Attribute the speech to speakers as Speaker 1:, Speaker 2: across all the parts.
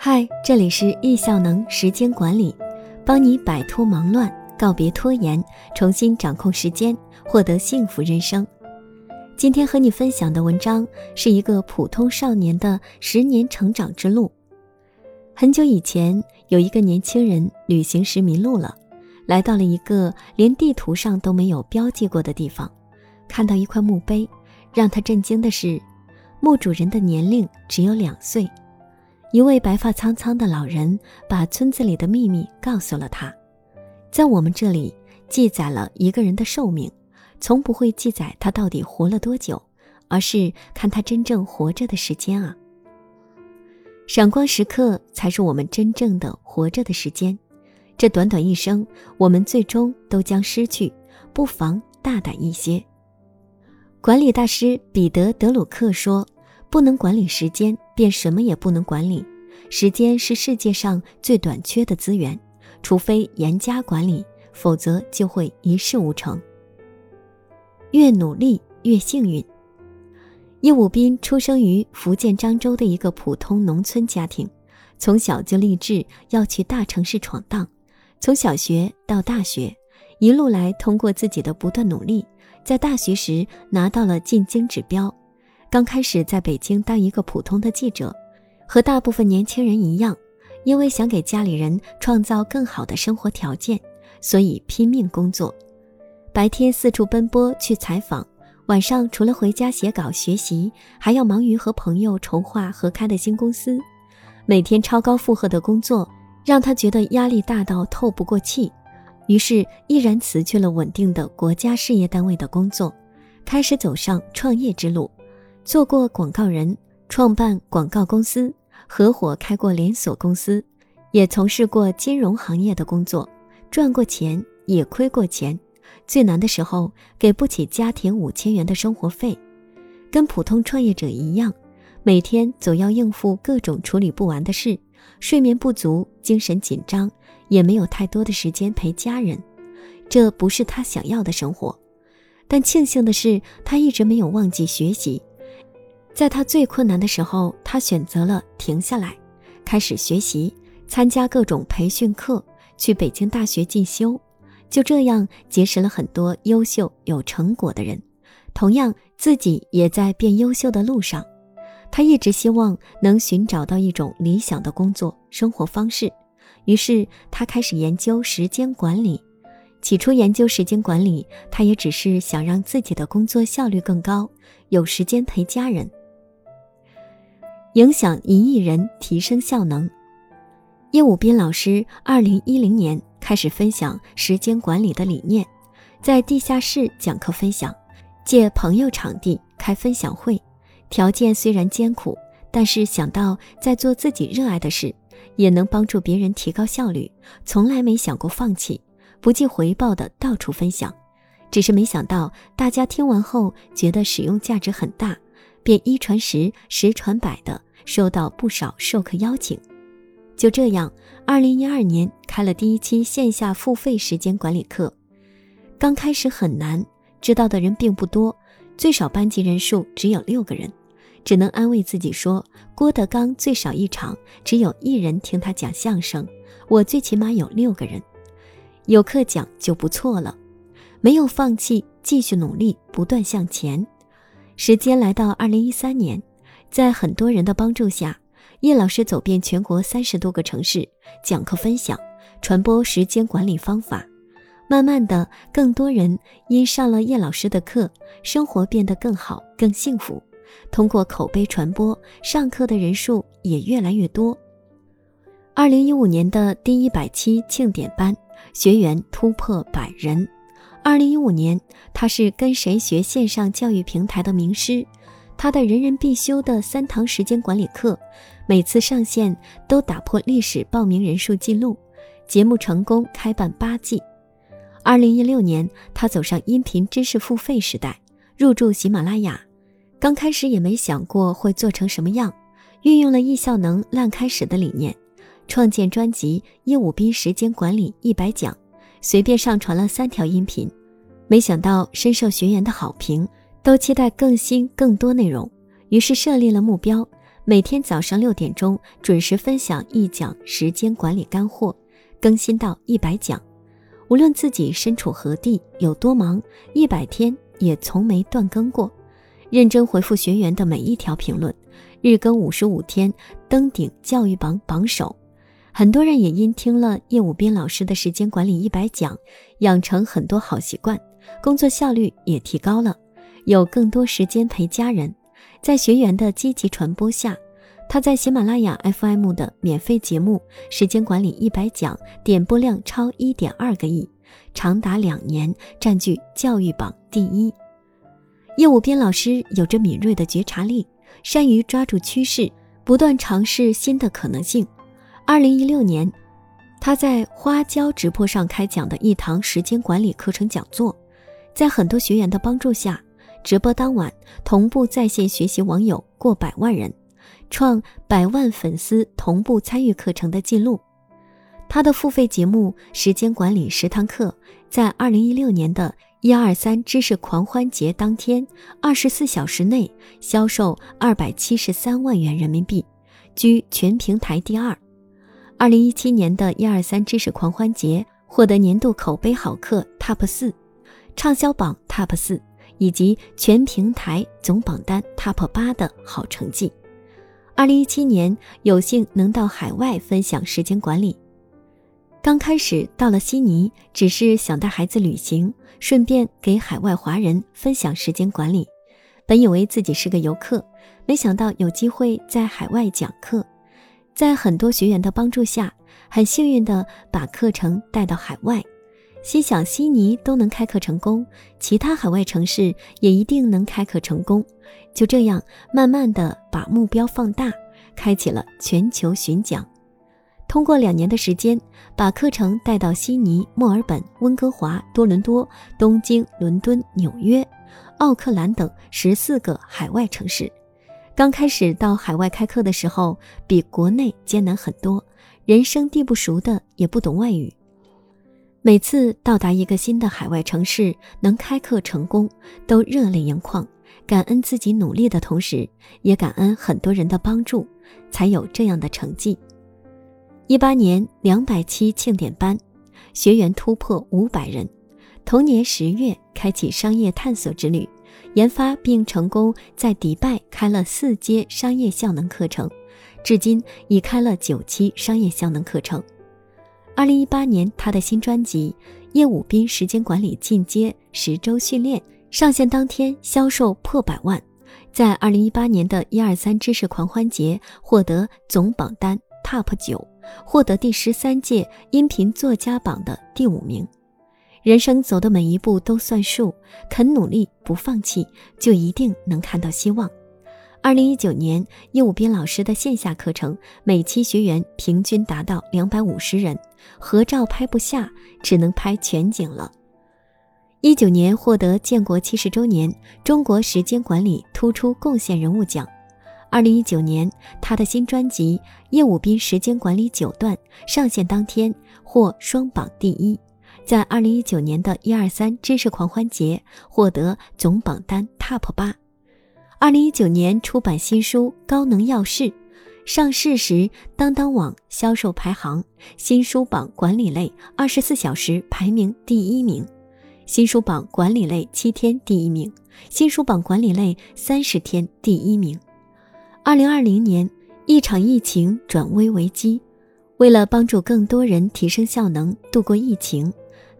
Speaker 1: 嗨，这里是易效能时间管理，帮你摆脱忙乱，告别拖延，重新掌控时间，获得幸福人生。今天和你分享的文章是一个普通少年的十年成长之路。很久以前，有一个年轻人旅行时迷路了，来到了一个连地图上都没有标记过的地方，看到一块墓碑，让他震惊的是，墓主人的年龄只有两岁。一位白发苍苍的老人把村子里的秘密告诉了他，在我们这里记载了一个人的寿命，从不会记载他到底活了多久，而是看他真正活着的时间啊。闪光时刻才是我们真正的活着的时间，这短短一生，我们最终都将失去，不妨大胆一些。管理大师彼得·德鲁克说。不能管理时间，便什么也不能管理。时间是世界上最短缺的资源，除非严加管理，否则就会一事无成。越努力越幸运。叶武斌出生于福建漳州的一个普通农村家庭，从小就立志要去大城市闯荡。从小学到大学，一路来通过自己的不断努力，在大学时拿到了进京指标。刚开始在北京当一个普通的记者，和大部分年轻人一样，因为想给家里人创造更好的生活条件，所以拼命工作。白天四处奔波去采访，晚上除了回家写稿学习，还要忙于和朋友筹划合开的新公司。每天超高负荷的工作让他觉得压力大到透不过气，于是毅然辞去了稳定的国家事业单位的工作，开始走上创业之路。做过广告人，创办广告公司，合伙开过连锁公司，也从事过金融行业的工作，赚过钱也亏过钱。最难的时候，给不起家庭五千元的生活费，跟普通创业者一样，每天总要应付各种处理不完的事，睡眠不足，精神紧张，也没有太多的时间陪家人。这不是他想要的生活，但庆幸的是，他一直没有忘记学习。在他最困难的时候，他选择了停下来，开始学习，参加各种培训课，去北京大学进修。就这样结识了很多优秀有成果的人，同样自己也在变优秀的路上。他一直希望能寻找到一种理想的工作生活方式，于是他开始研究时间管理。起初研究时间管理，他也只是想让自己的工作效率更高，有时间陪家人。影响一亿人，提升效能。叶武斌老师二零一零年开始分享时间管理的理念，在地下室讲课分享，借朋友场地开分享会。条件虽然艰苦，但是想到在做自己热爱的事，也能帮助别人提高效率，从来没想过放弃，不计回报的到处分享。只是没想到大家听完后觉得使用价值很大。便一传十，十传百的收到不少授课邀请。就这样，二零一二年开了第一期线下付费时间管理课。刚开始很难，知道的人并不多，最少班级人数只有六个人，只能安慰自己说：郭德纲最少一场只有一人听他讲相声，我最起码有六个人，有课讲就不错了。没有放弃，继续努力，不断向前。时间来到二零一三年，在很多人的帮助下，叶老师走遍全国三十多个城市，讲课分享，传播时间管理方法。慢慢的，更多人因上了叶老师的课，生活变得更好、更幸福。通过口碑传播，上课的人数也越来越多。二零一五年的第一百期庆典班，学员突破百人。二零一五年，他是跟谁学线上教育平台的名师，他的人人必修的三堂时间管理课，每次上线都打破历史报名人数记录，节目成功开办八季。二零一六年，他走上音频知识付费时代，入驻喜马拉雅，刚开始也没想过会做成什么样，运用了易效能烂开始的理念，创建专辑《叶武斌时间管理一百讲》。随便上传了三条音频，没想到深受学员的好评，都期待更新更多内容。于是设立了目标，每天早上六点钟准时分享一讲时间管理干货，更新到一百讲。无论自己身处何地，有多忙，一百天也从没断更过。认真回复学员的每一条评论，日更五十五天，登顶教育榜榜首。很多人也因听了叶武斌老师的时间管理一百讲，养成很多好习惯，工作效率也提高了，有更多时间陪家人。在学员的积极传播下，他在喜马拉雅 FM 的免费节目《时间管理一百讲》点播量超一点二个亿，长达两年占据教育榜第一。叶武斌老师有着敏锐的觉察力，善于抓住趋势，不断尝试新的可能性。二零一六年，他在花椒直播上开讲的一堂时间管理课程讲座，在很多学员的帮助下。直播当晚，同步在线学习网友过百万人，创百万粉丝同步参与课程的记录。他的付费节目《时间管理十堂课》在二零一六年的一二三知识狂欢节当天，二十四小时内销售二百七十三万元人民币，居全平台第二。二零一七年的一二三知识狂欢节获得年度口碑好课 TOP 四，畅销榜 TOP 四。以及全平台总榜单 TOP 八的好成绩。二零一七年有幸能到海外分享时间管理。刚开始到了悉尼，只是想带孩子旅行，顺便给海外华人分享时间管理。本以为自己是个游客，没想到有机会在海外讲课。在很多学员的帮助下，很幸运的把课程带到海外。心想悉尼都能开课成功，其他海外城市也一定能开课成功。就这样，慢慢的把目标放大，开启了全球巡讲。通过两年的时间，把课程带到悉尼、墨尔本、温哥华、多伦多、东京、伦敦、纽约、奥克兰等十四个海外城市。刚开始到海外开课的时候，比国内艰难很多，人生地不熟的，也不懂外语。每次到达一个新的海外城市，能开课成功，都热泪盈眶，感恩自己努力的同时，也感恩很多人的帮助，才有这样的成绩。一八年两百期庆典班，学员突破五百人。同年十月，开启商业探索之旅，研发并成功在迪拜开了四阶商业效能课程，至今已开了九期商业效能课程。二零一八年，他的新专辑《叶武斌时间管理进阶十周训练》上线当天销售破百万，在二零一八年的一二三知识狂欢节获得总榜单 TOP 九，获得第十三届音频作家榜的第五名。人生走的每一步都算数，肯努力不放弃，就一定能看到希望。二零一九年，叶武斌老师的线下课程，每期学员平均达到两百五十人，合照拍不下，只能拍全景了。一九年获得建国七十周年中国时间管理突出贡献人物奖。二零一九年，他的新专辑《叶武斌时间管理九段》上线当天获双榜第一，在二零一九年的一二三知识狂欢节获得总榜单 TOP 八。二零一九年出版新书《高能要事》，上市时当当网销售排行新书榜管理类二十四小时排名第一名，新书榜管理类七天第一名，新书榜管理类三十天第一名。二零二零年，一场疫情转危为机，为了帮助更多人提升效能度过疫情，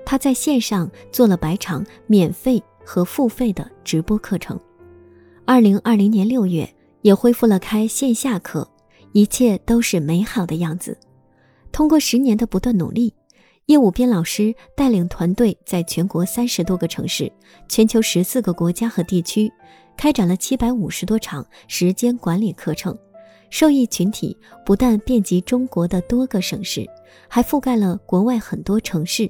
Speaker 1: 他在线上做了百场免费和付费的直播课程。二零二零年六月，也恢复了开线下课，一切都是美好的样子。通过十年的不断努力，叶武斌老师带领团队在全国三十多个城市、全球十四个国家和地区，开展了七百五十多场时间管理课程，受益群体不但遍及中国的多个省市，还覆盖了国外很多城市。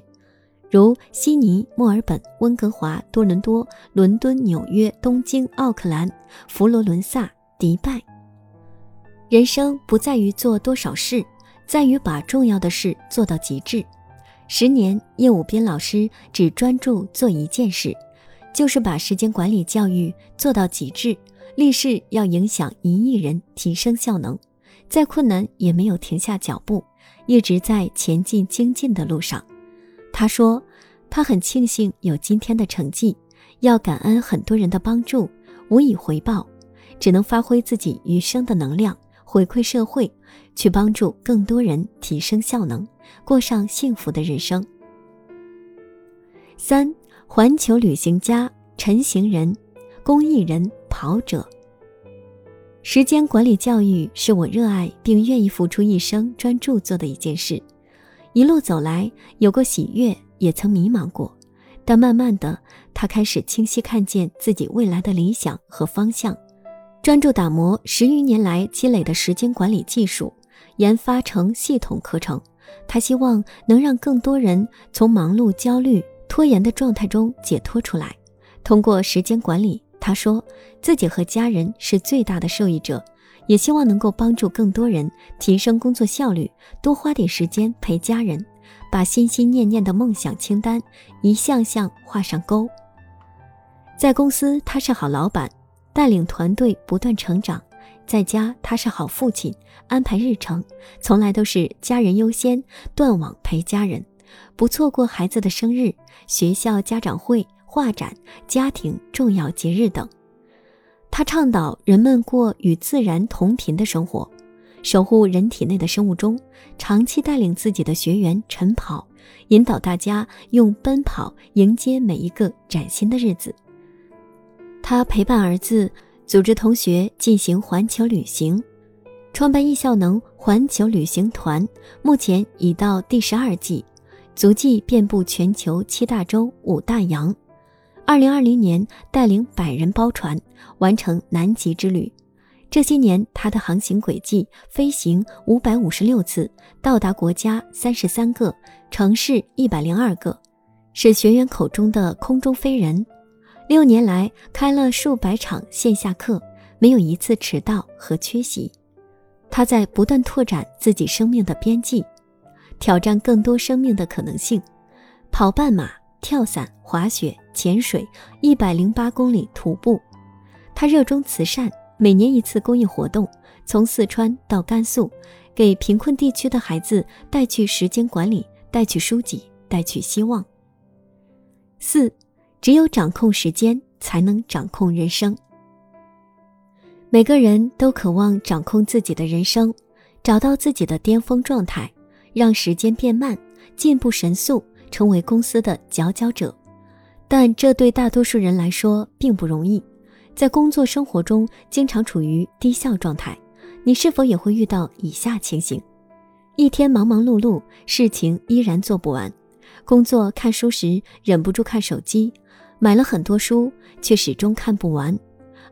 Speaker 1: 如悉尼、墨尔本、温哥华、多伦多、伦敦、纽约、东京、奥克兰、佛罗伦萨、迪拜。人生不在于做多少事，在于把重要的事做到极致。十年，叶武斌老师只专注做一件事，就是把时间管理教育做到极致，立誓要影响一亿人，提升效能，再困难也没有停下脚步，一直在前进精进的路上。他说，他很庆幸有今天的成绩，要感恩很多人的帮助，无以回报，只能发挥自己余生的能量，回馈社会，去帮助更多人提升效能，过上幸福的人生。三，环球旅行家陈行人，公益人。跑者，时间管理教育是我热爱并愿意付出一生专注做的一件事。一路走来，有过喜悦，也曾迷茫过，但慢慢的，他开始清晰看见自己未来的理想和方向，专注打磨十余年来积累的时间管理技术，研发成系统课程。他希望能让更多人从忙碌、焦虑、拖延的状态中解脱出来，通过时间管理。他说自己和家人是最大的受益者，也希望能够帮助更多人提升工作效率，多花点时间陪家人，把心心念念的梦想清单一项项画上勾。在公司他是好老板，带领团队不断成长；在家他是好父亲，安排日程从来都是家人优先，断网陪家人，不错过孩子的生日、学校家长会。画展、家庭重要节日等，他倡导人们过与自然同频的生活，守护人体内的生物钟，长期带领自己的学员晨跑，引导大家用奔跑迎接每一个崭新的日子。他陪伴儿子，组织同学进行环球旅行，创办易效能环球旅行团，目前已到第十二季，足迹遍布全球七大洲五大洋。二零二零年，带领百人包船完成南极之旅。这些年，他的航行轨迹飞行五百五十六次，到达国家三十三个，城市一百零二个，是学员口中的空中飞人。六年来，开了数百场线下课，没有一次迟到和缺席。他在不断拓展自己生命的边际，挑战更多生命的可能性，跑半马。跳伞、滑雪、潜水，一百零八公里徒步。他热衷慈善，每年一次公益活动，从四川到甘肃，给贫困地区的孩子带去时间管理，带去书籍，带去希望。四，只有掌控时间，才能掌控人生。每个人都渴望掌控自己的人生，找到自己的巅峰状态，让时间变慢，进步神速。成为公司的佼佼者，但这对大多数人来说并不容易。在工作生活中，经常处于低效状态。你是否也会遇到以下情形：一天忙忙碌碌，事情依然做不完；工作看书时忍不住看手机，买了很多书却始终看不完；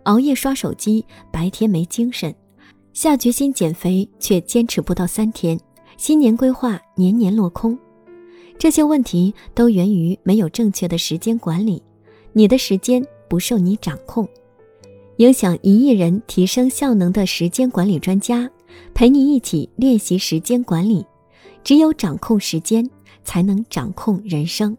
Speaker 1: 熬夜刷手机，白天没精神；下决心减肥却坚持不到三天；新年规划年年落空。这些问题都源于没有正确的时间管理，你的时间不受你掌控。影响一亿人提升效能的时间管理专家，陪你一起练习时间管理。只有掌控时间，才能掌控人生。